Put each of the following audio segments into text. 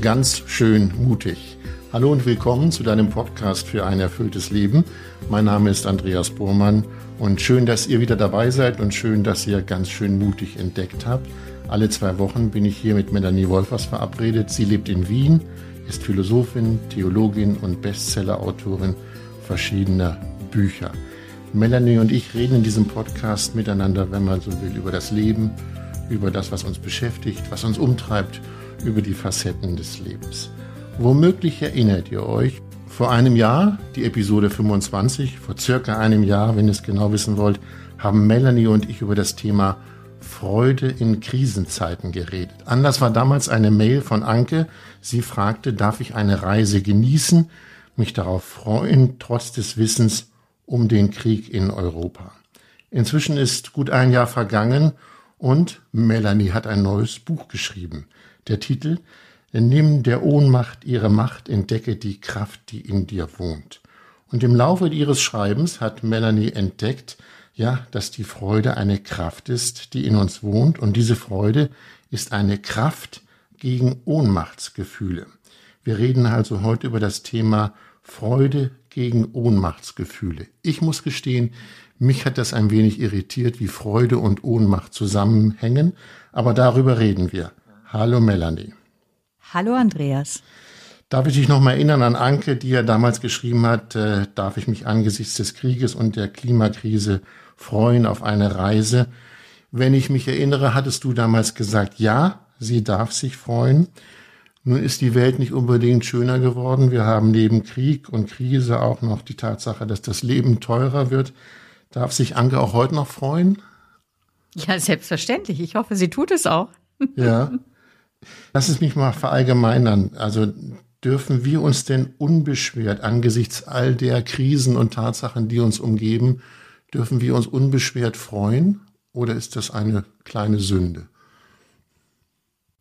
ganz schön mutig. Hallo und willkommen zu deinem Podcast für ein erfülltes Leben. Mein Name ist Andreas Bormann und schön, dass ihr wieder dabei seid und schön, dass ihr ganz schön mutig entdeckt habt. Alle zwei Wochen bin ich hier mit Melanie Wolfers verabredet. Sie lebt in Wien, ist Philosophin, Theologin und Bestsellerautorin verschiedener Bücher. Melanie und ich reden in diesem Podcast miteinander, wenn man so will, über das Leben, über das, was uns beschäftigt, was uns umtreibt, über die Facetten des Lebens. Womöglich erinnert ihr euch, vor einem Jahr, die Episode 25, vor circa einem Jahr, wenn ihr es genau wissen wollt, haben Melanie und ich über das Thema Freude in Krisenzeiten geredet. Anlass war damals eine Mail von Anke. Sie fragte, darf ich eine Reise genießen, mich darauf freuen, trotz des Wissens um den Krieg in Europa. Inzwischen ist gut ein Jahr vergangen und Melanie hat ein neues Buch geschrieben. Der Titel Nimm der Ohnmacht ihre Macht, entdecke die Kraft, die in dir wohnt. Und im Laufe ihres Schreibens hat Melanie entdeckt, ja, dass die Freude eine Kraft ist, die in uns wohnt. Und diese Freude ist eine Kraft gegen Ohnmachtsgefühle. Wir reden also heute über das Thema Freude gegen Ohnmachtsgefühle. Ich muss gestehen, mich hat das ein wenig irritiert, wie Freude und Ohnmacht zusammenhängen, aber darüber reden wir. Hallo Melanie. Hallo Andreas. Darf ich dich noch mal erinnern an Anke, die ja damals geschrieben hat, äh, darf ich mich angesichts des Krieges und der Klimakrise freuen auf eine Reise? Wenn ich mich erinnere, hattest du damals gesagt, ja, sie darf sich freuen. Nun ist die Welt nicht unbedingt schöner geworden. Wir haben neben Krieg und Krise auch noch die Tatsache, dass das Leben teurer wird. Darf sich Anke auch heute noch freuen? Ja, selbstverständlich. Ich hoffe, sie tut es auch. Ja. Lass es mich mal verallgemeinern. Also dürfen wir uns denn unbeschwert angesichts all der Krisen und Tatsachen, die uns umgeben, dürfen wir uns unbeschwert freuen oder ist das eine kleine Sünde?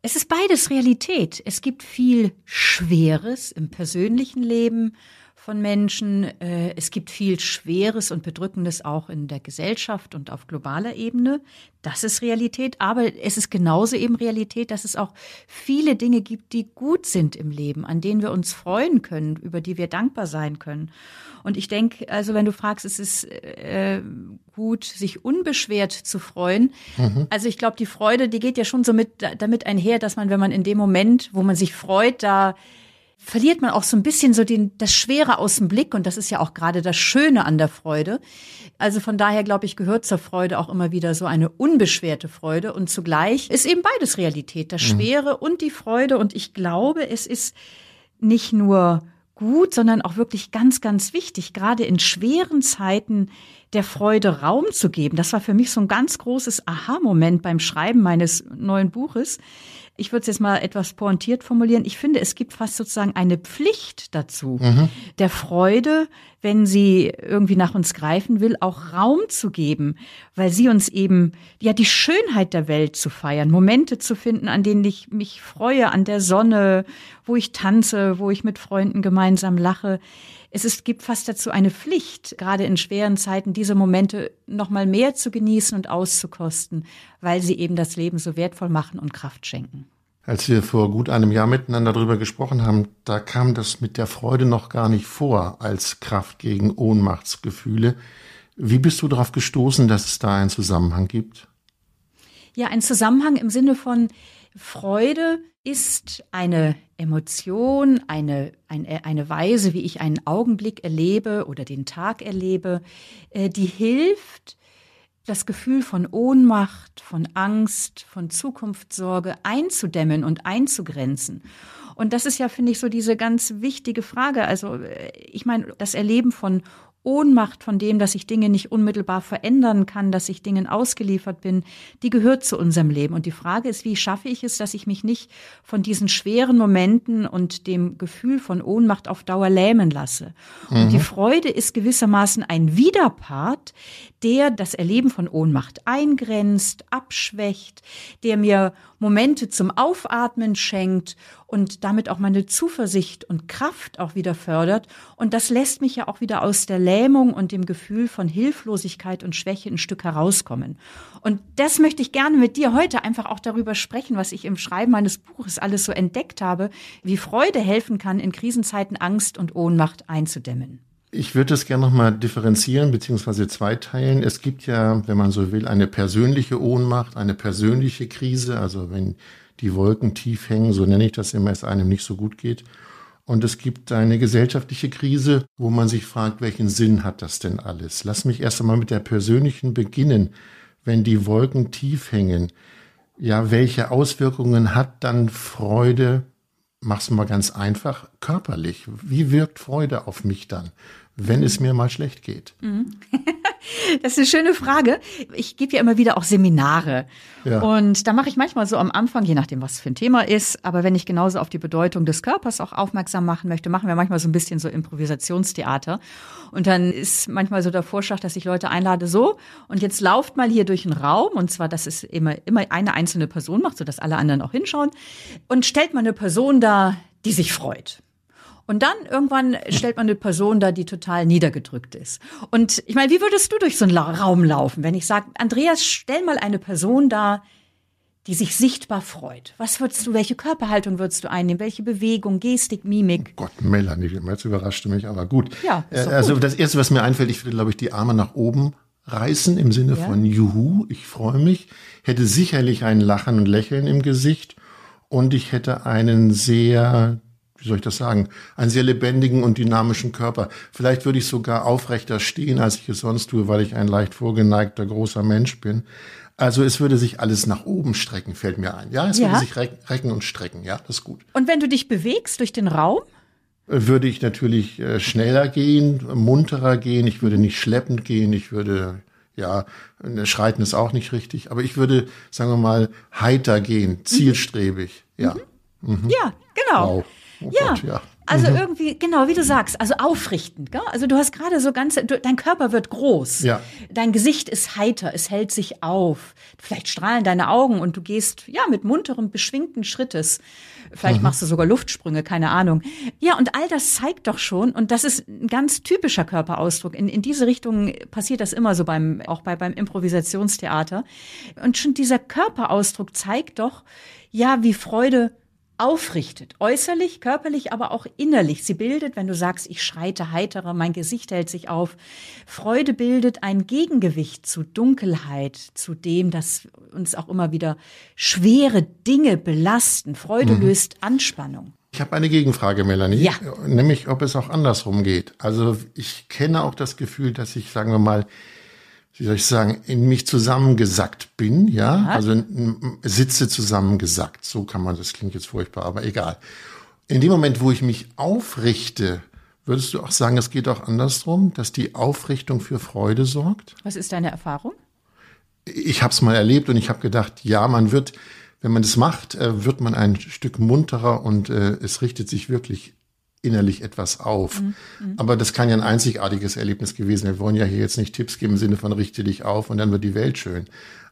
Es ist beides Realität. Es gibt viel Schweres im persönlichen Leben von Menschen. Äh, es gibt viel Schweres und Bedrückendes auch in der Gesellschaft und auf globaler Ebene. Das ist Realität. Aber es ist genauso eben Realität, dass es auch viele Dinge gibt, die gut sind im Leben, an denen wir uns freuen können, über die wir dankbar sein können. Und ich denke, also wenn du fragst, es ist äh, gut, sich unbeschwert zu freuen. Mhm. Also ich glaube, die Freude, die geht ja schon so mit damit einher, dass man, wenn man in dem Moment, wo man sich freut, da verliert man auch so ein bisschen so den, das Schwere aus dem Blick. Und das ist ja auch gerade das Schöne an der Freude. Also von daher, glaube ich, gehört zur Freude auch immer wieder so eine unbeschwerte Freude. Und zugleich ist eben beides Realität, das mhm. Schwere mhm. und die Freude. Und ich glaube, es ist nicht nur gut, sondern auch wirklich ganz, ganz wichtig, gerade in schweren Zeiten der Freude Raum zu geben. Das war für mich so ein ganz großes Aha-Moment beim Schreiben meines neuen Buches ich würde es jetzt mal etwas pointiert formulieren, ich finde, es gibt fast sozusagen eine Pflicht dazu, mhm. der Freude, wenn sie irgendwie nach uns greifen will, auch Raum zu geben, weil sie uns eben, ja, die Schönheit der Welt zu feiern, Momente zu finden, an denen ich mich freue, an der Sonne, wo ich tanze, wo ich mit Freunden gemeinsam lache es ist, gibt fast dazu eine Pflicht, gerade in schweren Zeiten diese Momente noch mal mehr zu genießen und auszukosten, weil sie eben das Leben so wertvoll machen und Kraft schenken. Als wir vor gut einem Jahr miteinander darüber gesprochen haben, da kam das mit der Freude noch gar nicht vor als Kraft gegen Ohnmachtsgefühle. Wie bist du darauf gestoßen, dass es da einen Zusammenhang gibt? Ja, ein Zusammenhang im Sinne von Freude ist eine Emotion, eine, eine, eine Weise, wie ich einen Augenblick erlebe oder den Tag erlebe, äh, die hilft, das Gefühl von Ohnmacht, von Angst, von Zukunftssorge einzudämmen und einzugrenzen. Und das ist ja, finde ich, so diese ganz wichtige Frage. Also äh, ich meine, das Erleben von Ohnmacht von dem, dass ich Dinge nicht unmittelbar verändern kann, dass ich Dingen ausgeliefert bin, die gehört zu unserem Leben. Und die Frage ist, wie schaffe ich es, dass ich mich nicht von diesen schweren Momenten und dem Gefühl von Ohnmacht auf Dauer lähmen lasse. Mhm. Und die. Freude ist gewissermaßen ein Widerpart, der das Erleben von Ohnmacht eingrenzt, abschwächt, der mir Momente zum Aufatmen schenkt und damit auch meine Zuversicht und Kraft auch wieder fördert. Und das lässt mich ja auch wieder aus der Lähmung und dem Gefühl von Hilflosigkeit und Schwäche ein Stück herauskommen. Und das möchte ich gerne mit dir heute einfach auch darüber sprechen, was ich im Schreiben meines Buches alles so entdeckt habe, wie Freude helfen kann, in Krisenzeiten Angst und Ohnmacht einzudämmen. Ich würde es gerne nochmal differenzieren bzw. zweiteilen. Es gibt ja, wenn man so will, eine persönliche Ohnmacht, eine persönliche Krise, also wenn die Wolken tief hängen, so nenne ich das immer, es einem nicht so gut geht. Und es gibt eine gesellschaftliche Krise, wo man sich fragt, welchen Sinn hat das denn alles? Lass mich erst einmal mit der persönlichen beginnen. Wenn die Wolken tief hängen, ja, welche Auswirkungen hat dann Freude, mach's mal ganz einfach, körperlich? Wie wirkt Freude auf mich dann? wenn es mir mal schlecht geht? Mhm. Das ist eine schöne Frage. Ich gebe ja immer wieder auch Seminare. Ja. Und da mache ich manchmal so am Anfang, je nachdem, was für ein Thema ist, aber wenn ich genauso auf die Bedeutung des Körpers auch aufmerksam machen möchte, machen wir manchmal so ein bisschen so Improvisationstheater. Und dann ist manchmal so der Vorschlag, dass ich Leute einlade, so, und jetzt lauft mal hier durch den Raum, und zwar, dass es immer, immer eine einzelne Person macht, sodass alle anderen auch hinschauen, und stellt mal eine Person da, die sich freut. Und dann irgendwann stellt man eine Person da, die total niedergedrückt ist. Und ich meine, wie würdest du durch so einen Raum laufen, wenn ich sage, Andreas, stell mal eine Person da, die sich sichtbar freut. Was würdest du, welche Körperhaltung würdest du einnehmen? Welche Bewegung, Gestik, Mimik? Oh Gott, Melanie, jetzt überraschte mich, aber gut. Ja, äh, also gut. das Erste, was mir einfällt, ich würde, glaube ich, die Arme nach oben reißen im Sinne ja. von Juhu, ich freue mich, hätte sicherlich ein Lachen und Lächeln im Gesicht und ich hätte einen sehr wie soll ich das sagen, einen sehr lebendigen und dynamischen Körper. Vielleicht würde ich sogar aufrechter stehen, als ich es sonst tue, weil ich ein leicht vorgeneigter großer Mensch bin. Also es würde sich alles nach oben strecken, fällt mir ein. Ja, es ja. würde sich recken und strecken. Ja, das ist gut. Und wenn du dich bewegst durch den Raum? Würde ich natürlich äh, schneller gehen, munterer gehen. Ich würde nicht schleppend gehen. Ich würde ja, schreiten ist auch nicht richtig, aber ich würde, sagen wir mal, heiter gehen, zielstrebig. Ja. Mhm. Mhm. Ja, genau. Wow. Oh ja. Gott, ja. Also mhm. irgendwie, genau, wie du sagst, also aufrichtend. Gell? Also du hast gerade so ganze, du, dein Körper wird groß. Ja. Dein Gesicht ist heiter, es hält sich auf. Vielleicht strahlen deine Augen und du gehst, ja, mit munterem, beschwingten Schrittes. Vielleicht mhm. machst du sogar Luftsprünge, keine Ahnung. Ja, und all das zeigt doch schon, und das ist ein ganz typischer Körperausdruck. In, in diese Richtung passiert das immer so beim, auch bei, beim Improvisationstheater. Und schon dieser Körperausdruck zeigt doch, ja, wie Freude aufrichtet, äußerlich, körperlich, aber auch innerlich. Sie bildet, wenn du sagst, ich schreite heitere, mein Gesicht hält sich auf. Freude bildet ein Gegengewicht zu Dunkelheit, zu dem, dass uns auch immer wieder schwere Dinge belasten. Freude mhm. löst Anspannung. Ich habe eine Gegenfrage, Melanie. Ja. Nämlich, ob es auch andersrum geht. Also ich kenne auch das Gefühl, dass ich, sagen wir mal, wie soll ich sagen, in mich zusammengesackt bin, ja, ja. also sitze zusammengesackt, so kann man, das klingt jetzt furchtbar, aber egal. In dem Moment, wo ich mich aufrichte, würdest du auch sagen, es geht auch andersrum, dass die Aufrichtung für Freude sorgt? Was ist deine Erfahrung? Ich habe es mal erlebt und ich habe gedacht, ja, man wird, wenn man das macht, äh, wird man ein Stück munterer und äh, es richtet sich wirklich innerlich etwas auf. Mhm. mhm. Aber das kann ja ein einzigartiges Erlebnis gewesen. Wir wollen ja hier jetzt nicht Tipps geben im Sinne von richte dich auf und dann wird die Welt schön.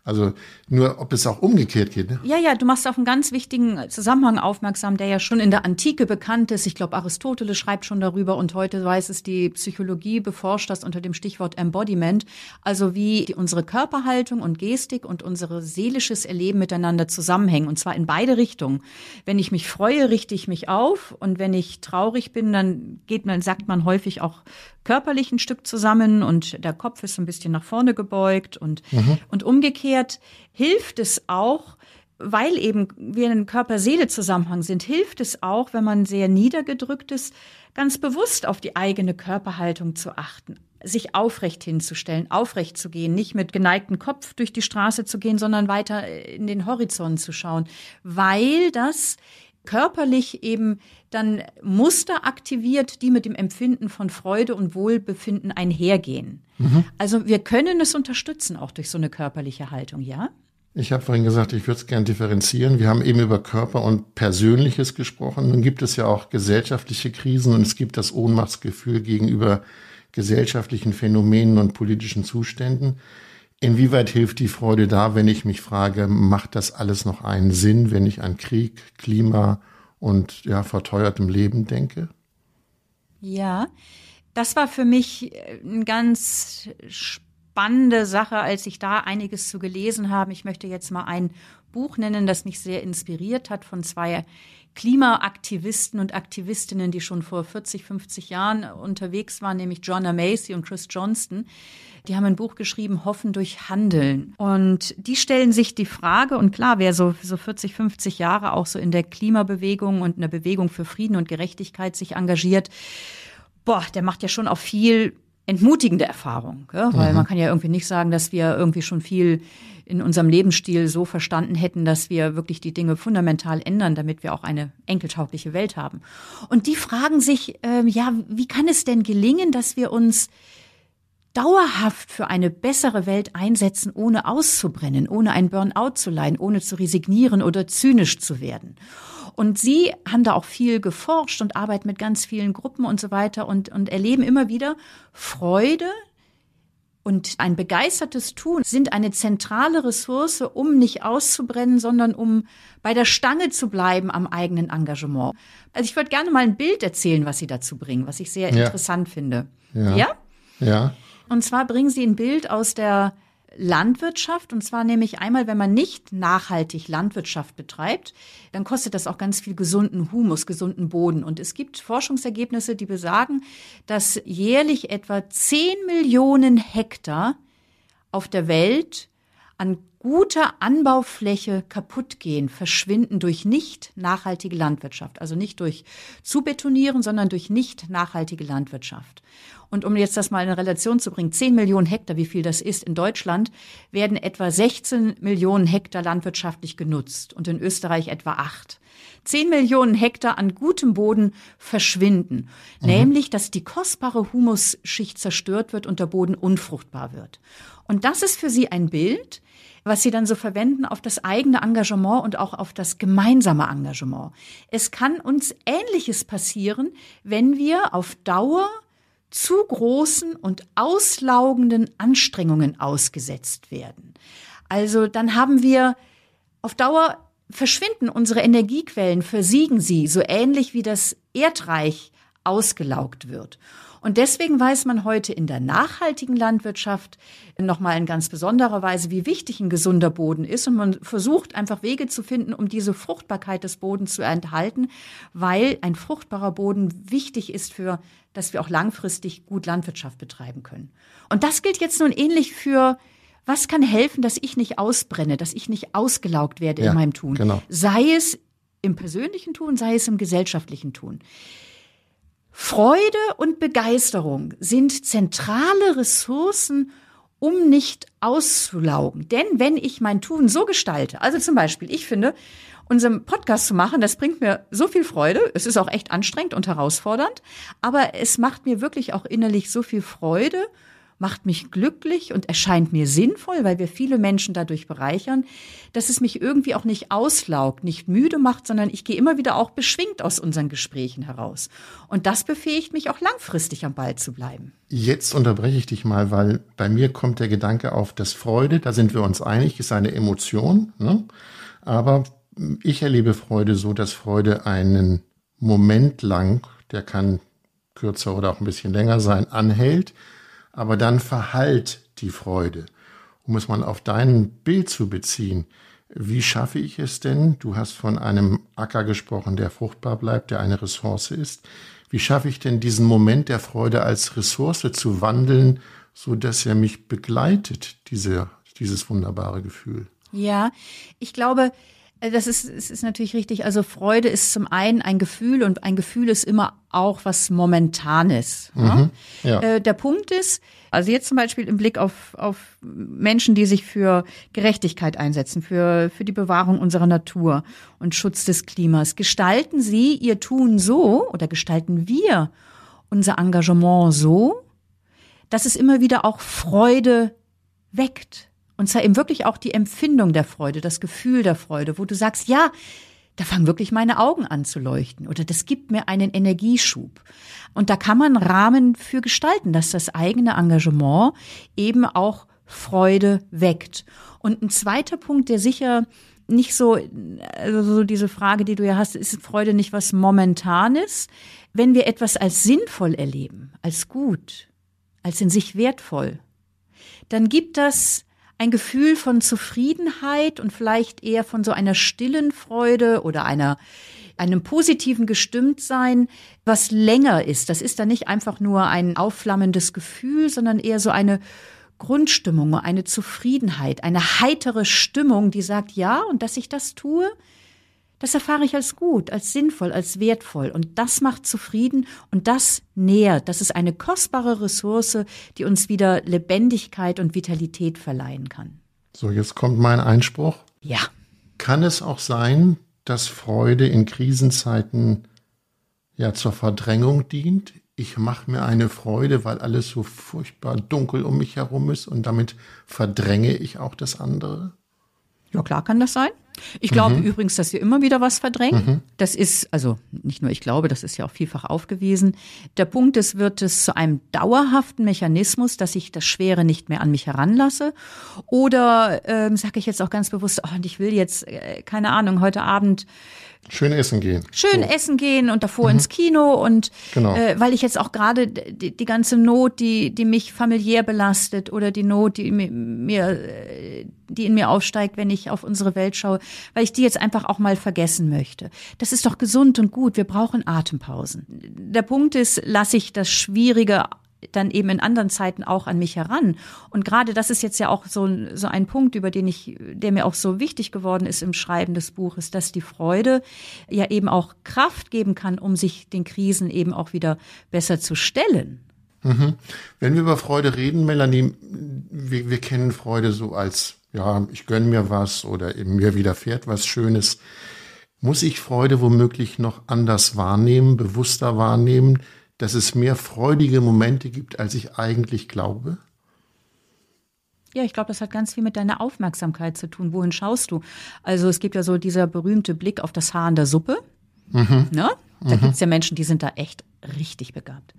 Also nur, ob es auch umgekehrt geht. Ne? Ja, ja, du machst auf einen ganz wichtigen Zusammenhang aufmerksam, der ja schon in der Antike bekannt ist. Ich glaube, Aristoteles schreibt schon darüber und heute weiß es die Psychologie, beforscht das unter dem Stichwort Embodiment. Also wie unsere Körperhaltung und Gestik und unser seelisches Erleben miteinander zusammenhängen. Und zwar in beide Richtungen. Wenn ich mich freue, richte ich mich auf. Und wenn ich traurig bin, dann geht man, sagt man häufig auch körperlich ein Stück zusammen und der Kopf ist so ein bisschen nach vorne gebeugt und, mhm. und umgekehrt hilft es auch, weil eben wir in Körper-Seele-Zusammenhang sind, hilft es auch, wenn man sehr niedergedrückt ist, ganz bewusst auf die eigene Körperhaltung zu achten, sich aufrecht hinzustellen, aufrecht zu gehen, nicht mit geneigtem Kopf durch die Straße zu gehen, sondern weiter in den Horizont zu schauen, weil das körperlich eben dann Muster aktiviert, die mit dem Empfinden von Freude und Wohlbefinden einhergehen. Mhm. Also wir können es unterstützen, auch durch so eine körperliche Haltung, ja? Ich habe vorhin gesagt, ich würde es gern differenzieren. Wir haben eben über Körper und Persönliches gesprochen. Nun gibt es ja auch gesellschaftliche Krisen und es gibt das Ohnmachtsgefühl gegenüber gesellschaftlichen Phänomenen und politischen Zuständen. Inwieweit hilft die Freude da, wenn ich mich frage, macht das alles noch einen Sinn, wenn ich an Krieg, Klima und ja, verteuertem Leben denke? Ja, das war für mich äh, eine ganz spannende Sache, als ich da einiges zu gelesen habe. Ich möchte jetzt mal ein Buch nennen, das mich sehr inspiriert hat von zwei Klimaaktivisten und Aktivistinnen, die schon vor 40, 50 Jahren unterwegs waren, nämlich Joanna Macy und Chris Johnston. Die haben ein Buch geschrieben, Hoffen durch Handeln. Und die stellen sich die Frage, und klar, wer so, so 40, 50 Jahre auch so in der Klimabewegung und in der Bewegung für Frieden und Gerechtigkeit sich engagiert, boah, der macht ja schon auch viel entmutigende Erfahrung, ja? weil mhm. man kann ja irgendwie nicht sagen, dass wir irgendwie schon viel in unserem Lebensstil so verstanden hätten, dass wir wirklich die Dinge fundamental ändern, damit wir auch eine enkeltaugliche Welt haben. Und die fragen sich, äh, ja, wie kann es denn gelingen, dass wir uns dauerhaft für eine bessere Welt einsetzen, ohne auszubrennen, ohne ein Burnout zu leiden, ohne zu resignieren oder zynisch zu werden. Und Sie haben da auch viel geforscht und arbeiten mit ganz vielen Gruppen und so weiter und, und erleben immer wieder Freude und ein begeistertes Tun sind eine zentrale Ressource, um nicht auszubrennen, sondern um bei der Stange zu bleiben am eigenen Engagement. Also ich würde gerne mal ein Bild erzählen, was Sie dazu bringen, was ich sehr ja. interessant finde. Ja. ja? Ja. Und zwar bringen Sie ein Bild aus der Landwirtschaft. Und zwar nämlich einmal, wenn man nicht nachhaltig Landwirtschaft betreibt, dann kostet das auch ganz viel gesunden Humus, gesunden Boden. Und es gibt Forschungsergebnisse, die besagen, dass jährlich etwa 10 Millionen Hektar auf der Welt an guter Anbaufläche kaputt gehen, verschwinden durch nicht nachhaltige Landwirtschaft. Also nicht durch Zubetonieren, sondern durch nicht nachhaltige Landwirtschaft. Und um jetzt das mal in Relation zu bringen, 10 Millionen Hektar, wie viel das ist in Deutschland, werden etwa 16 Millionen Hektar landwirtschaftlich genutzt und in Österreich etwa 8. 10 Millionen Hektar an gutem Boden verschwinden, mhm. nämlich dass die kostbare Humusschicht zerstört wird und der Boden unfruchtbar wird. Und das ist für sie ein Bild, was sie dann so verwenden auf das eigene Engagement und auch auf das gemeinsame Engagement. Es kann uns Ähnliches passieren, wenn wir auf Dauer zu großen und auslaugenden Anstrengungen ausgesetzt werden. Also dann haben wir auf Dauer verschwinden unsere Energiequellen, versiegen sie, so ähnlich wie das Erdreich ausgelaugt wird. Und deswegen weiß man heute in der nachhaltigen Landwirtschaft nochmal in ganz besonderer Weise, wie wichtig ein gesunder Boden ist. Und man versucht einfach Wege zu finden, um diese Fruchtbarkeit des Bodens zu enthalten, weil ein fruchtbarer Boden wichtig ist für, dass wir auch langfristig gut Landwirtschaft betreiben können. Und das gilt jetzt nun ähnlich für was kann helfen, dass ich nicht ausbrenne, dass ich nicht ausgelaugt werde ja, in meinem Tun? Genau. Sei es im persönlichen Tun, sei es im gesellschaftlichen Tun. Freude und Begeisterung sind zentrale Ressourcen, um nicht auszulaugen. Denn wenn ich mein Tun so gestalte, also zum Beispiel, ich finde, unseren Podcast zu machen, das bringt mir so viel Freude. Es ist auch echt anstrengend und herausfordernd, aber es macht mir wirklich auch innerlich so viel Freude macht mich glücklich und erscheint mir sinnvoll, weil wir viele Menschen dadurch bereichern, dass es mich irgendwie auch nicht auslaugt, nicht müde macht, sondern ich gehe immer wieder auch beschwingt aus unseren Gesprächen heraus. Und das befähigt mich auch langfristig am Ball zu bleiben. Jetzt unterbreche ich dich mal, weil bei mir kommt der Gedanke auf, dass Freude, da sind wir uns einig, ist eine Emotion. Ne? Aber ich erlebe Freude so, dass Freude einen Moment lang, der kann kürzer oder auch ein bisschen länger sein, anhält aber dann verhallt die Freude. Um es mal auf dein Bild zu beziehen, wie schaffe ich es denn? Du hast von einem Acker gesprochen, der fruchtbar bleibt, der eine Ressource ist. Wie schaffe ich denn diesen Moment der Freude als Ressource zu wandeln, so dass er mich begleitet, diese, dieses wunderbare Gefühl? Ja, ich glaube, das ist, es ist natürlich richtig. Also Freude ist zum einen ein Gefühl und ein Gefühl ist immer auch was Momentanes. Mhm, ja. Äh, der Punkt ist, also jetzt zum Beispiel im Blick auf, auf Menschen, die sich für Gerechtigkeit einsetzen, für, für die Bewahrung unserer Natur und Schutz des Klimas, gestalten sie ihr Tun so oder gestalten wir unser Engagement so, dass es immer wieder auch Freude weckt. Und zwar eben wirklich auch die Empfindung der Freude, das Gefühl der Freude, wo du sagst, ja, da fangen wirklich meine Augen an zu leuchten oder das gibt mir einen Energieschub. Und da kann man Rahmen für gestalten, dass das eigene Engagement eben auch Freude weckt. Und ein zweiter Punkt, der sicher nicht so, also so diese Frage, die du ja hast, ist Freude nicht was Momentanes? Wenn wir etwas als sinnvoll erleben, als gut, als in sich wertvoll, dann gibt das ein Gefühl von Zufriedenheit und vielleicht eher von so einer stillen Freude oder einer einem positiven Gestimmtsein, was länger ist. Das ist dann nicht einfach nur ein aufflammendes Gefühl, sondern eher so eine Grundstimmung, eine Zufriedenheit, eine heitere Stimmung, die sagt, ja, und dass ich das tue, das erfahre ich als gut, als sinnvoll, als wertvoll. Und das macht zufrieden und das nährt. Das ist eine kostbare Ressource, die uns wieder Lebendigkeit und Vitalität verleihen kann. So, jetzt kommt mein Einspruch. Ja. Kann es auch sein, dass Freude in Krisenzeiten ja zur Verdrängung dient? Ich mache mir eine Freude, weil alles so furchtbar dunkel um mich herum ist und damit verdränge ich auch das andere? Ja, klar kann das sein. Ich glaube mhm. übrigens, dass wir immer wieder was verdrängen. Mhm. Das ist, also nicht nur ich glaube, das ist ja auch vielfach aufgewiesen. Der Punkt ist, wird es zu einem dauerhaften Mechanismus, dass ich das Schwere nicht mehr an mich heranlasse? Oder ähm, sage ich jetzt auch ganz bewusst, oh, und ich will jetzt, äh, keine Ahnung, heute Abend Schön essen gehen. Schön so. essen gehen und davor mhm. ins Kino und genau. äh, weil ich jetzt auch gerade die, die ganze Not, die die mich familiär belastet oder die Not, die mir äh, die in mir aufsteigt, wenn ich auf unsere Welt schaue, weil ich die jetzt einfach auch mal vergessen möchte. Das ist doch gesund und gut. Wir brauchen Atempausen. Der Punkt ist, lasse ich das Schwierige dann eben in anderen Zeiten auch an mich heran. Und gerade das ist jetzt ja auch so, so ein Punkt, über den ich, der mir auch so wichtig geworden ist im Schreiben des Buches, dass die Freude ja eben auch Kraft geben kann, um sich den Krisen eben auch wieder besser zu stellen. Mhm. Wenn wir über Freude reden, Melanie, wir, wir kennen Freude so als, ja, ich gönne mir was oder eben mir widerfährt was Schönes. Muss ich Freude womöglich noch anders wahrnehmen, bewusster wahrnehmen? dass es mehr freudige Momente gibt, als ich eigentlich glaube? Ja, ich glaube, das hat ganz viel mit deiner Aufmerksamkeit zu tun. Wohin schaust du? Also es gibt ja so dieser berühmte Blick auf das Haar in der Suppe. Mhm. Ne? Da mhm. gibt es ja Menschen, die sind da echt richtig begabt.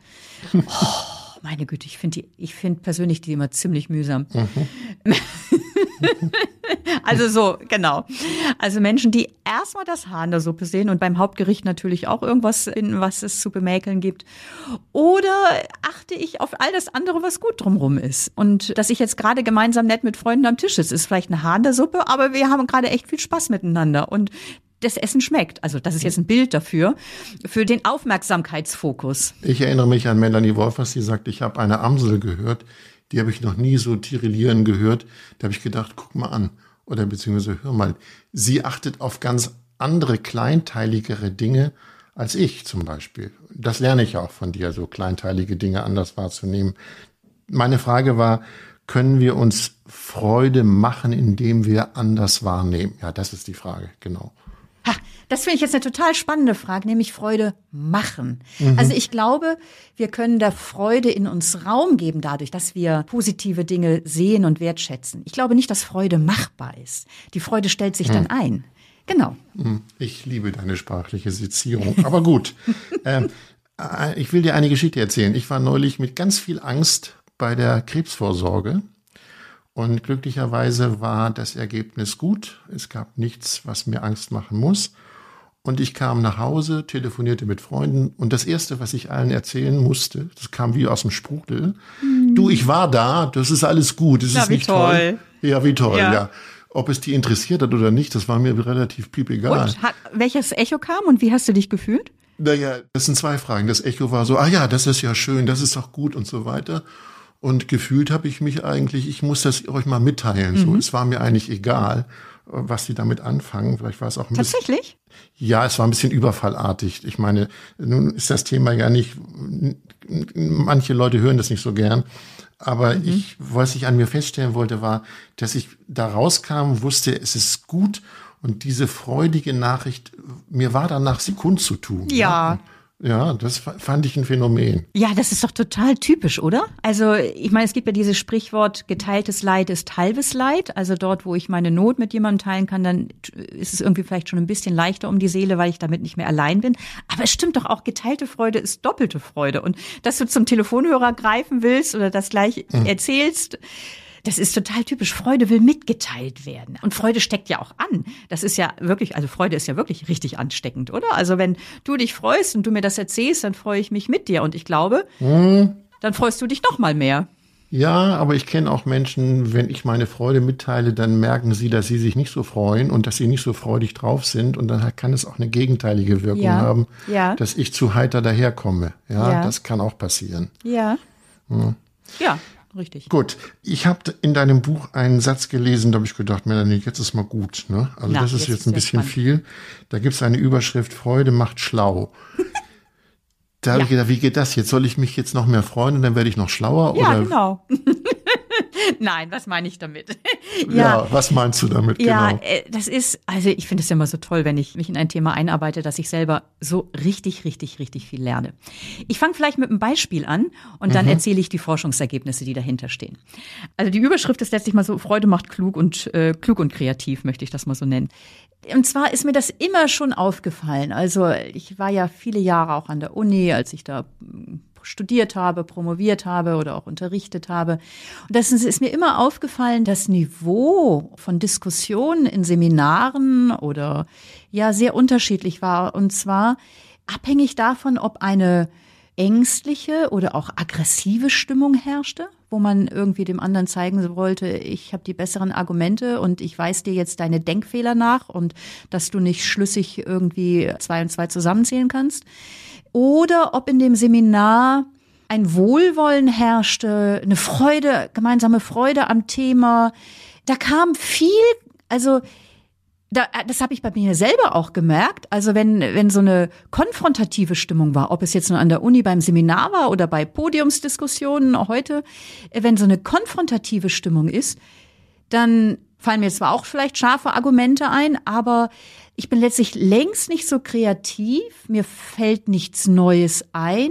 Oh, meine Güte, ich finde find persönlich die immer ziemlich mühsam. Mhm. also so, genau. Also Menschen, die erstmal das Haar in der Suppe sehen und beim Hauptgericht natürlich auch irgendwas in was es zu bemäkeln gibt. Oder achte ich auf all das andere, was gut drumrum ist. Und dass ich jetzt gerade gemeinsam nett mit Freunden am Tisch ist, ist vielleicht eine Haar in der Suppe, aber wir haben gerade echt viel Spaß miteinander. Und das Essen schmeckt. Also das ist jetzt ein Bild dafür, für den Aufmerksamkeitsfokus. Ich erinnere mich an Melanie Wolfers, die sagt, ich habe eine Amsel gehört, die habe ich noch nie so tirillieren gehört. Da habe ich gedacht, guck mal an. Oder beziehungsweise hör mal, sie achtet auf ganz andere, kleinteiligere Dinge als ich zum Beispiel. Das lerne ich auch von dir, so kleinteilige Dinge anders wahrzunehmen. Meine Frage war, können wir uns Freude machen, indem wir anders wahrnehmen? Ja, das ist die Frage, genau. Ha, das finde ich jetzt eine total spannende Frage, nämlich Freude machen. Mhm. Also ich glaube, wir können der Freude in uns Raum geben dadurch, dass wir positive Dinge sehen und wertschätzen. Ich glaube nicht, dass Freude machbar ist. Die Freude stellt sich mhm. dann ein. Genau. Mhm. Ich liebe deine sprachliche Sezierung. Aber gut. ähm, äh, ich will dir eine Geschichte erzählen. Ich war neulich mit ganz viel Angst bei der Krebsvorsorge. Und glücklicherweise war das Ergebnis gut. Es gab nichts, was mir Angst machen muss. Und ich kam nach Hause, telefonierte mit Freunden und das Erste, was ich allen erzählen musste, das kam wie aus dem Sprudel. Mhm. Du, ich war da, das ist alles gut, das ja, ist nicht toll. toll. Ja, wie toll, ja. ja. Ob es die interessiert hat oder nicht, das war mir relativ piep egal. Und hat, welches Echo kam und wie hast du dich gefühlt? Naja, das sind zwei Fragen. Das Echo war so, ah ja, das ist ja schön, das ist doch gut und so weiter. Und gefühlt habe ich mich eigentlich, ich muss das euch mal mitteilen. Mhm. So, es war mir eigentlich egal was sie damit anfangen. Vielleicht war es auch ein Tatsächlich? Bisschen, ja, es war ein bisschen überfallartig. Ich meine, nun ist das Thema ja nicht, manche Leute hören das nicht so gern. Aber mhm. ich, was ich an mir feststellen wollte, war, dass ich da rauskam, wusste, es ist gut und diese freudige Nachricht, mir war danach sie kundzutun. Ja. ja. Ja, das fand ich ein Phänomen. Ja, das ist doch total typisch, oder? Also, ich meine, es gibt ja dieses Sprichwort, geteiltes Leid ist halbes Leid. Also dort, wo ich meine Not mit jemandem teilen kann, dann ist es irgendwie vielleicht schon ein bisschen leichter um die Seele, weil ich damit nicht mehr allein bin. Aber es stimmt doch auch, geteilte Freude ist doppelte Freude. Und dass du zum Telefonhörer greifen willst oder das gleich mhm. erzählst, Das ist total typisch. Freude will mitgeteilt werden. Und Freude steckt ja auch an. Das ist ja wirklich, also Freude ist ja wirklich richtig ansteckend, oder? Also wenn du dich freust und du mir das erzählst, dann freue ich mich mit dir. Und ich glaube, hm. dann freust du dich noch mal mehr. Ja, aber ich kenne auch Menschen, wenn ich meine Freude mitteile, dann merken sie, dass sie sich nicht so freuen und dass sie nicht so freudig drauf sind. Und dann kann es auch eine gegenteilige Wirkung ja. haben, ja. dass ich zu heiter daherkomme. Ja, ja, das kann auch passieren. Ja. Ja, ja richtig. Gut. Ich habe in deinem Buch einen Satz gelesen, da habe ich gedacht, Melanie, jetzt ist mal gut. Ne? Also Na, das ist jetzt, jetzt ein bisschen spannend. viel. Da gibt es eine Überschrift, Freude macht schlau. Da habe ja. ich gedacht, wie geht das jetzt? Soll ich mich jetzt noch mehr freuen und dann werde ich noch schlauer? Ja, oder? genau. Nein, was meine ich damit? Ja, ja, was meinst du damit? Ja, genau? äh, das ist, also ich finde es immer so toll, wenn ich mich in ein Thema einarbeite, dass ich selber so richtig, richtig, richtig viel lerne. Ich fange vielleicht mit einem Beispiel an und dann mhm. erzähle ich die Forschungsergebnisse, die dahinter stehen. Also die Überschrift ist letztlich mal so, Freude macht klug und äh, klug und kreativ, möchte ich das mal so nennen. Und zwar ist mir das immer schon aufgefallen. Also ich war ja viele Jahre auch an der Uni, als ich da hm, studiert habe, promoviert habe oder auch unterrichtet habe. Und das ist mir immer aufgefallen, das Niveau von Diskussionen in Seminaren oder ja sehr unterschiedlich war. Und zwar abhängig davon, ob eine ängstliche oder auch aggressive Stimmung herrschte, wo man irgendwie dem anderen zeigen wollte, ich habe die besseren Argumente und ich weiß dir jetzt deine Denkfehler nach und dass du nicht schlüssig irgendwie zwei und zwei zusammenzählen kannst. Oder ob in dem Seminar ein Wohlwollen herrschte, eine Freude, gemeinsame Freude am Thema. Da kam viel, also da, äh, das habe ich bei mir selber auch gemerkt. Also wenn, wenn so eine konfrontative Stimmung war, ob es jetzt nur an der Uni beim Seminar war oder bei Podiumsdiskussionen heute, äh, wenn so eine konfrontative Stimmung ist, dann fallen mir zwar auch vielleicht scharfe Argumente ein, aber ich bin letztlich längst nicht so kreativ, mir fällt nichts Neues ein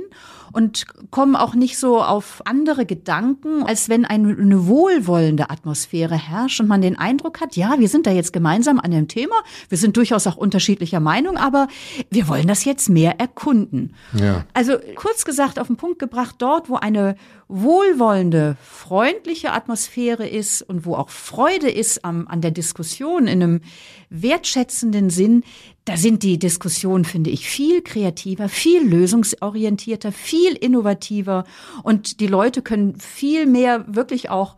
und kommen auch nicht so auf andere Gedanken, als wenn eine, wohlwollende Atmosphäre herrscht und man den Eindruck hat, ja, wir sind da jetzt gemeinsam an dem Thema, wir sind durchaus auch unterschiedlicher Meinung, aber wir wollen das jetzt mehr erkunden. Ja. Also kurz gesagt, auf den Punkt gebracht, dort, wo eine wohlwollende, freundliche Atmosphäre ist und wo auch Freude ist am, an der Diskussion in einem wertschätzenden Sinn, da sind die Diskussionen, finde ich, viel kreativer, viel lösungsorientierter, viel innovativer. Und die Leute können viel mehr wirklich auch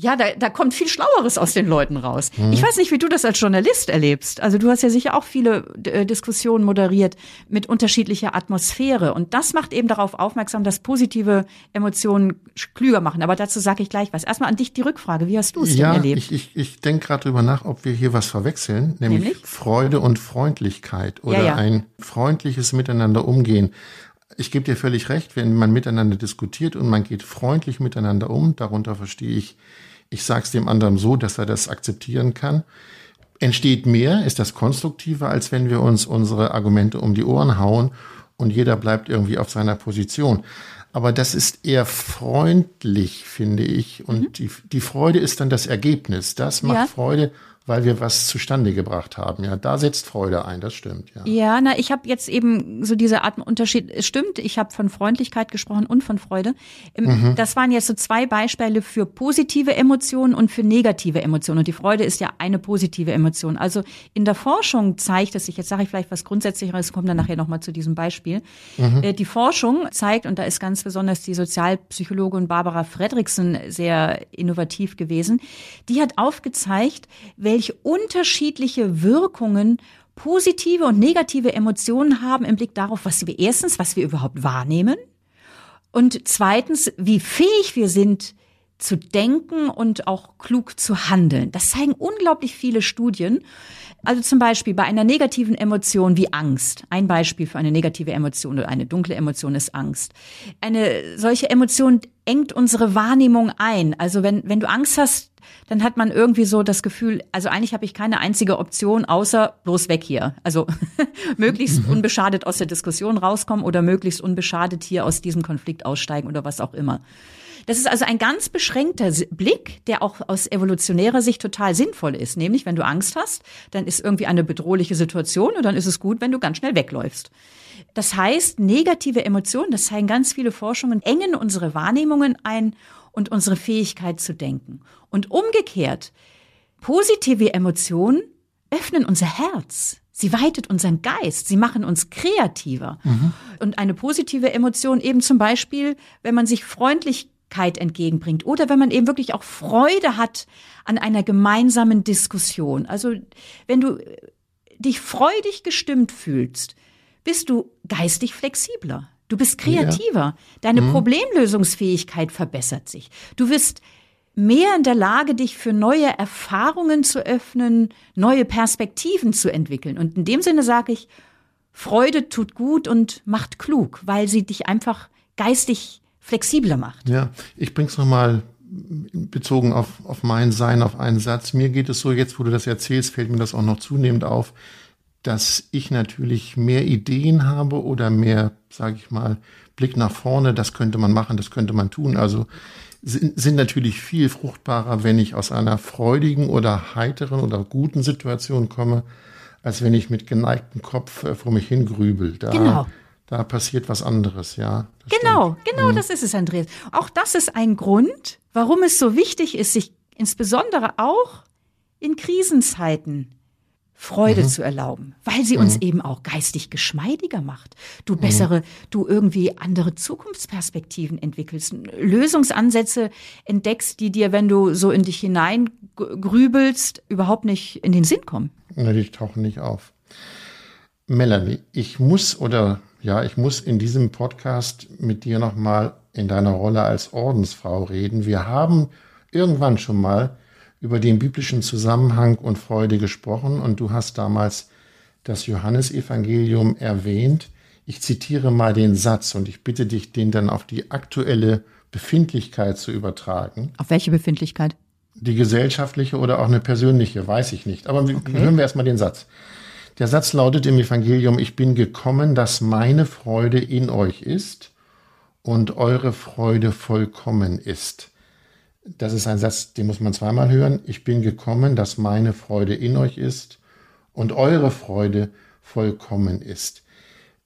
ja, da, da kommt viel Schlaueres aus den Leuten raus. Mhm. Ich weiß nicht, wie du das als Journalist erlebst. Also du hast ja sicher auch viele äh, Diskussionen moderiert mit unterschiedlicher Atmosphäre. Und das macht eben darauf aufmerksam, dass positive Emotionen klüger machen. Aber dazu sage ich gleich was. Erstmal an dich die Rückfrage. Wie hast du es ja, denn erlebt? Ich, ich, ich denke gerade drüber nach, ob wir hier was verwechseln, nämlich, nämlich? Freude und Freundlichkeit oder ja, ja. ein freundliches Miteinander umgehen ich gebe dir völlig recht, wenn man miteinander diskutiert und man geht freundlich miteinander um, darunter verstehe ich ich sage es dem anderen so, dass er das akzeptieren kann. Entsteht mehr, ist das konstruktiver, als wenn wir uns unsere Argumente um die Ohren hauen und jeder bleibt irgendwie auf seiner Position. Aber das ist eher freundlich, finde ich. Und mhm. die, die Freude ist dann das Ergebnis. Das macht ja. Freude weil wir was zustande gebracht haben. Ja, da setzt Freude ein, das stimmt. Ja, ja na, ich habe jetzt eben so diese Art Unterschied. Es stimmt, ich habe von Freundlichkeit gesprochen und von Freude. Mhm. Das waren jetzt so zwei Beispiele für positive Emotionen und für negative Emotionen. Und die Freude ist ja eine positive Emotion. Also in der Forschung zeigt es sich, jetzt sage ich vielleicht was Grundsätzlicheres, kommen dann nachher nochmal zu diesem Beispiel. Mhm. Äh, die Forschung zeigt, und da ist ganz besonders die Sozialpsychologin Barbara Fredriksen sehr innovativ gewesen, die hat aufgezeigt, welche welche unterschiedliche Wirkungen positive und negative Emotionen haben im Blick darauf, was wir erstens, was wir überhaupt wahrnehmen und zweitens, wie fähig wir sind, zu denken und auch klug zu handeln. Das zeigen unglaublich viele Studien. Also zum Beispiel bei einer negativen Emotion wie Angst. Ein Beispiel für eine negative Emotion oder eine dunkle Emotion ist Angst. Eine solche Emotion engt unsere Wahrnehmung ein. Also wenn, wenn du Angst hast, dann hat man irgendwie so das Gefühl, also eigentlich habe ich keine einzige Option außer bloß weg hier. Also möglichst mhm. unbeschadet aus der Diskussion rauskommen oder möglichst unbeschadet hier aus diesem Konflikt aussteigen oder was auch immer. Das ist also ein ganz beschränkter Blick, der auch aus evolutionärer Sicht total sinnvoll ist. Nämlich, wenn du Angst hast, dann ist irgendwie eine bedrohliche Situation und dann ist es gut, wenn du ganz schnell wegläufst. Das heißt, negative Emotionen, das zeigen ganz viele Forschungen, engen unsere Wahrnehmungen ein und unsere Fähigkeit zu denken. Und umgekehrt, positive Emotionen öffnen unser Herz. Sie weitet unseren Geist, sie machen uns kreativer. Mhm. Und eine positive Emotion eben zum Beispiel, wenn man sich Freundlichkeit entgegenbringt oder wenn man eben wirklich auch Freude hat an einer gemeinsamen Diskussion. Also wenn du dich freudig gestimmt fühlst, bist du geistig flexibler. Du bist kreativer. Ja. Deine mhm. Problemlösungsfähigkeit verbessert sich. Du wirst mehr in der Lage, dich für neue Erfahrungen zu öffnen, neue Perspektiven zu entwickeln. Und in dem Sinne sage ich, Freude tut gut und macht klug, weil sie dich einfach geistig flexibler macht. Ja, ich bring's nochmal bezogen auf, auf mein Sein, auf einen Satz. Mir geht es so, jetzt wo du das erzählst, fällt mir das auch noch zunehmend auf, dass ich natürlich mehr Ideen habe oder mehr, sage ich mal, Blick nach vorne, das könnte man machen, das könnte man tun. Also sind, sind natürlich viel fruchtbarer, wenn ich aus einer freudigen oder heiteren oder guten Situation komme, als wenn ich mit geneigtem Kopf äh, vor mich hingrübel. Da, genau. Da passiert was anderes, ja. Genau, stimmt. genau mhm. das ist es, Andreas. Auch das ist ein Grund, warum es so wichtig ist, sich insbesondere auch in Krisenzeiten Freude mhm. zu erlauben, weil sie uns mhm. eben auch geistig geschmeidiger macht. Du mhm. bessere, du irgendwie andere Zukunftsperspektiven entwickelst, Lösungsansätze entdeckst, die dir, wenn du so in dich hineingrübelst, überhaupt nicht in den Sinn kommen. Ja, die tauchen nicht auf. Melanie, ich muss oder ja, ich muss in diesem Podcast mit dir nochmal in deiner Rolle als Ordensfrau reden. Wir haben irgendwann schon mal über den biblischen Zusammenhang und Freude gesprochen und du hast damals das Johannesevangelium erwähnt. Ich zitiere mal den Satz und ich bitte dich, den dann auf die aktuelle Befindlichkeit zu übertragen. Auf welche Befindlichkeit? Die gesellschaftliche oder auch eine persönliche, weiß ich nicht. Aber okay. hören wir erstmal den Satz. Der Satz lautet im Evangelium, ich bin gekommen, dass meine Freude in euch ist und eure Freude vollkommen ist das ist ein Satz, den muss man zweimal hören. Ich bin gekommen, dass meine Freude in euch ist und eure Freude vollkommen ist.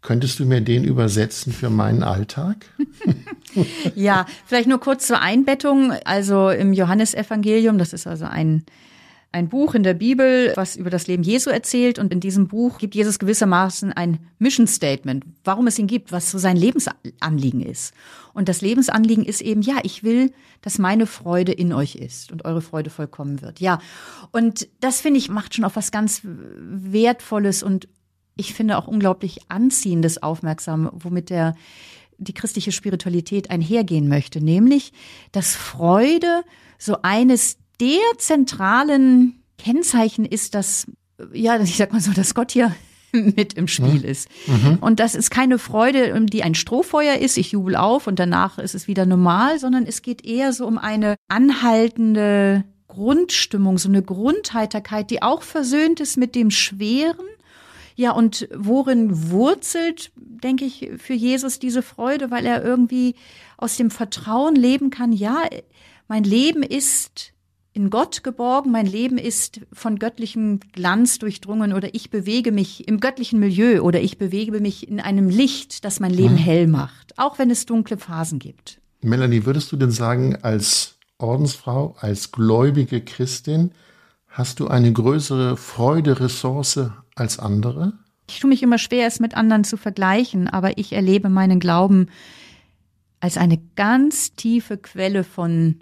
Könntest du mir den übersetzen für meinen Alltag? ja, vielleicht nur kurz zur Einbettung. Also im Johannesevangelium, das ist also ein ein Buch in der Bibel, was über das Leben Jesu erzählt. Und in diesem Buch gibt Jesus gewissermaßen ein Mission Statement, warum es ihn gibt, was so sein Lebensanliegen ist. Und das Lebensanliegen ist eben, ja, ich will, dass meine Freude in euch ist und eure Freude vollkommen wird. Ja. Und das finde ich macht schon auf was ganz Wertvolles und ich finde auch unglaublich anziehendes aufmerksam, womit der die christliche Spiritualität einhergehen möchte, nämlich, dass Freude so eines der zentralen Kennzeichen ist, dass, ja, ich sag mal so, dass Gott hier mit im Spiel mhm. ist. Mhm. Und das ist keine Freude, die ein Strohfeuer ist, ich jubel auf und danach ist es wieder normal, sondern es geht eher so um eine anhaltende Grundstimmung, so eine Grundheiterkeit, die auch versöhnt ist mit dem Schweren. Ja, und worin wurzelt, denke ich, für Jesus diese Freude, weil er irgendwie aus dem Vertrauen leben kann, ja, mein Leben ist in Gott geborgen, mein Leben ist von göttlichem Glanz durchdrungen oder ich bewege mich im göttlichen Milieu oder ich bewege mich in einem Licht, das mein Leben hm. hell macht, auch wenn es dunkle Phasen gibt. Melanie, würdest du denn sagen, als Ordensfrau, als gläubige Christin, hast du eine größere Freude-Ressource als andere? Ich tue mich immer schwer, es mit anderen zu vergleichen, aber ich erlebe meinen Glauben als eine ganz tiefe Quelle von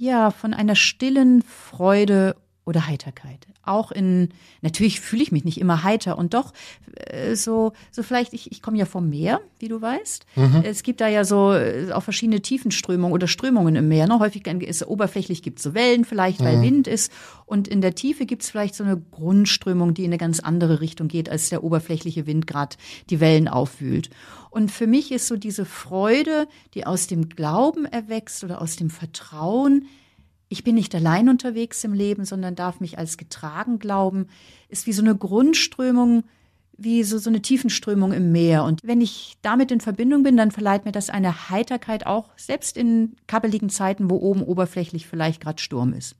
ja, von einer stillen Freude oder Heiterkeit. Auch in, natürlich fühle ich mich nicht immer heiter und doch äh, so, so vielleicht, ich, ich komme ja vom Meer, wie du weißt. Mhm. Es gibt da ja so äh, auch verschiedene Tiefenströmungen oder Strömungen im Meer. Ne? Häufig ist oberflächlich gibt es so Wellen vielleicht, weil mhm. Wind ist. Und in der Tiefe gibt es vielleicht so eine Grundströmung, die in eine ganz andere Richtung geht, als der oberflächliche Wind gerade die Wellen aufwühlt. Und für mich ist so diese Freude, die aus dem Glauben erwächst oder aus dem Vertrauen, ich bin nicht allein unterwegs im Leben, sondern darf mich als getragen glauben, ist wie so eine Grundströmung, wie so, so eine Tiefenströmung im Meer. Und wenn ich damit in Verbindung bin, dann verleiht mir das eine Heiterkeit auch, selbst in kabbeligen Zeiten, wo oben oberflächlich vielleicht gerade Sturm ist.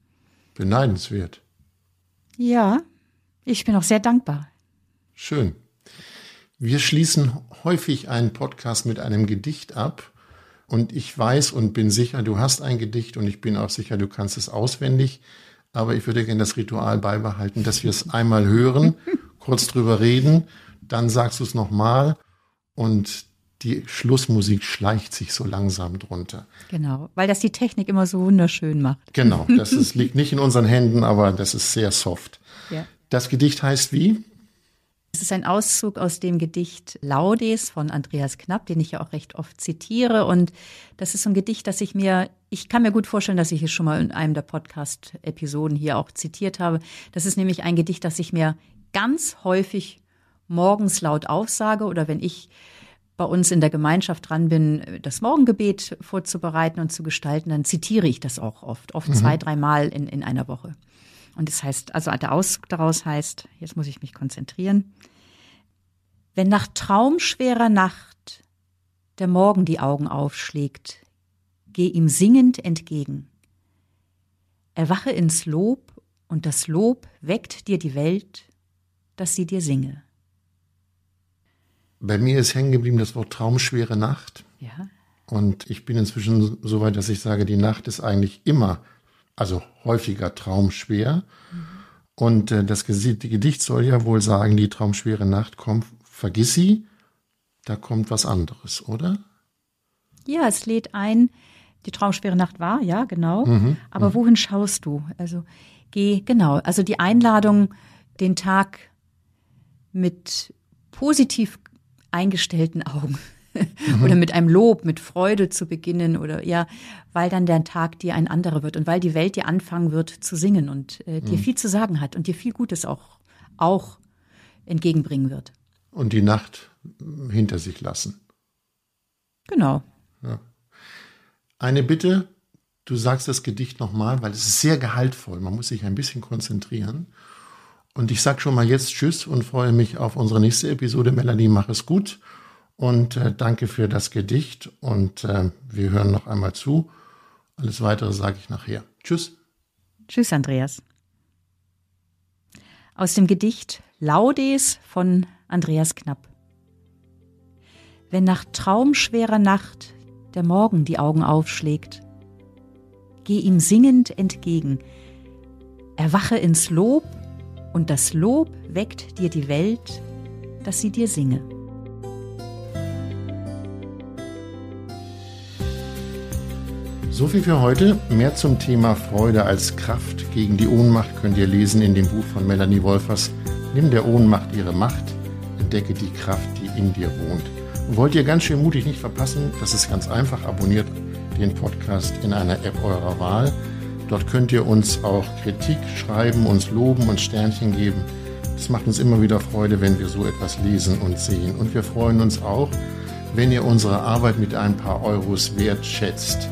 Beneidenswert. Ja, Ich bin auch sehr dankbar. Schön. Wir schließen häufig einen Podcast mit einem Gedicht ab. Und ich weiß und bin sicher, du hast ein Gedicht und ich bin auch sicher, du kannst es auswendig. Aber ich würde gerne das Ritual beibehalten, dass wir es einmal hören, kurz drüber reden, dann sagst du es nochmal und die Schlussmusik schleicht sich so langsam drunter. Genau, weil das die Technik immer so wunderschön macht. Genau, das ist, liegt nicht in unseren Händen, aber das ist sehr soft. Ja. Das Gedicht heißt wie? Es ist ein Auszug aus dem Gedicht Laudes von Andreas Knapp, den ich ja auch recht oft zitiere. Und das ist so ein Gedicht, das ich mir, ich kann mir gut vorstellen, dass ich es schon mal in einem der Podcast-Episoden hier auch zitiert habe. Das ist nämlich ein Gedicht, das ich mir ganz häufig morgens laut aufsage oder wenn ich bei uns in der Gemeinschaft dran bin, das Morgengebet vorzubereiten und zu gestalten, dann zitiere ich das auch oft, oft mhm. zwei, dreimal in, in einer Woche. Und das heißt, also der Aus daraus heißt, jetzt muss ich mich konzentrieren. Wenn nach traumschwerer Nacht der Morgen die Augen aufschlägt, geh ihm singend entgegen. Erwache ins Lob und das Lob weckt dir die Welt, dass sie dir singe. Bei mir ist hängen geblieben das Wort traumschwere Nacht. Ja. Und ich bin inzwischen so weit, dass ich sage, die Nacht ist eigentlich immer, also häufiger traumschwer. Mhm. Und äh, das Gedicht soll ja wohl sagen, die traumschwere Nacht kommt, vergiss sie, da kommt was anderes, oder? Ja, es lädt ein, die traumschwere Nacht war, ja, genau. Mhm. Aber mhm. wohin schaust du? Also geh, genau, also die Einladung, den Tag mit positiv eingestellten Augen mhm. oder mit einem Lob, mit Freude zu beginnen oder ja, weil dann der Tag dir ein anderer wird und weil die Welt dir anfangen wird zu singen und äh, dir mhm. viel zu sagen hat und dir viel Gutes auch, auch entgegenbringen wird. Und die Nacht hinter sich lassen. Genau. Ja. Eine Bitte, du sagst das Gedicht nochmal, weil es ist sehr gehaltvoll. Man muss sich ein bisschen konzentrieren. Und ich sage schon mal jetzt Tschüss und freue mich auf unsere nächste Episode. Melanie, mach es gut. Und äh, danke für das Gedicht. Und äh, wir hören noch einmal zu. Alles weitere sage ich nachher. Tschüss. Tschüss, Andreas. Aus dem Gedicht Laudes von Andreas Knapp. Wenn nach traumschwerer Nacht der Morgen die Augen aufschlägt, geh ihm singend entgegen, erwache ins Lob und das Lob weckt dir die Welt, dass sie dir singe. So viel für heute. Mehr zum Thema Freude als Kraft gegen die Ohnmacht könnt ihr lesen in dem Buch von Melanie Wolfers. Nimm der Ohnmacht ihre Macht, entdecke die Kraft, die in dir wohnt. Und wollt ihr ganz schön mutig nicht verpassen? Das ist ganz einfach. Abonniert den Podcast in einer App eurer Wahl. Dort könnt ihr uns auch Kritik schreiben, uns loben und Sternchen geben. Es macht uns immer wieder Freude, wenn wir so etwas lesen und sehen. Und wir freuen uns auch, wenn ihr unsere Arbeit mit ein paar Euros wertschätzt.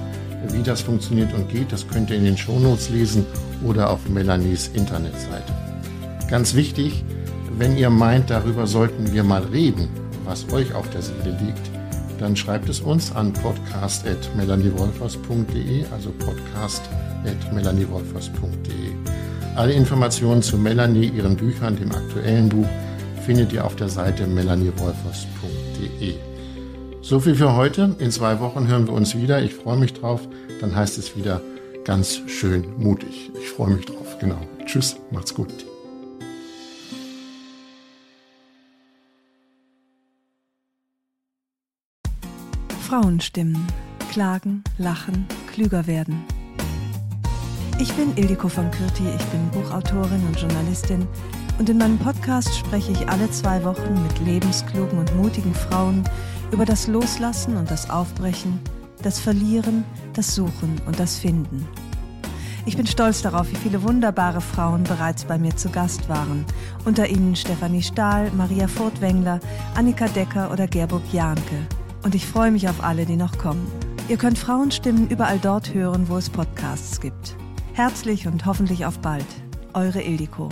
Wie das funktioniert und geht, das könnt ihr in den Shownotes lesen oder auf Melanies Internetseite. Ganz wichtig, wenn ihr meint, darüber sollten wir mal reden, was euch auf der Seele liegt, dann schreibt es uns an podcast.melaniewolfers.de, also podcast.melaniewolfers.de. Alle Informationen zu Melanie, ihren Büchern, dem aktuellen Buch, findet ihr auf der Seite melaniewolfers.de. So viel für heute. In zwei Wochen hören wir uns wieder. Ich freue mich drauf. Dann heißt es wieder ganz schön mutig. Ich freue mich drauf. Genau. Tschüss. Macht's gut. Frauenstimmen. Klagen, lachen, klüger werden. Ich bin Ildiko von Kürti, ich bin Buchautorin und Journalistin und in meinem Podcast spreche ich alle zwei Wochen mit lebensklugen und mutigen Frauen über das Loslassen und das Aufbrechen, das Verlieren, das Suchen und das Finden. Ich bin stolz darauf, wie viele wunderbare Frauen bereits bei mir zu Gast waren. Unter ihnen Stefanie Stahl, Maria Furtwängler, Annika Decker oder Gerburg Jahnke. Und ich freue mich auf alle, die noch kommen. Ihr könnt Frauenstimmen überall dort hören, wo es Podcasts gibt. Herzlich und hoffentlich auf bald. Eure Ildiko.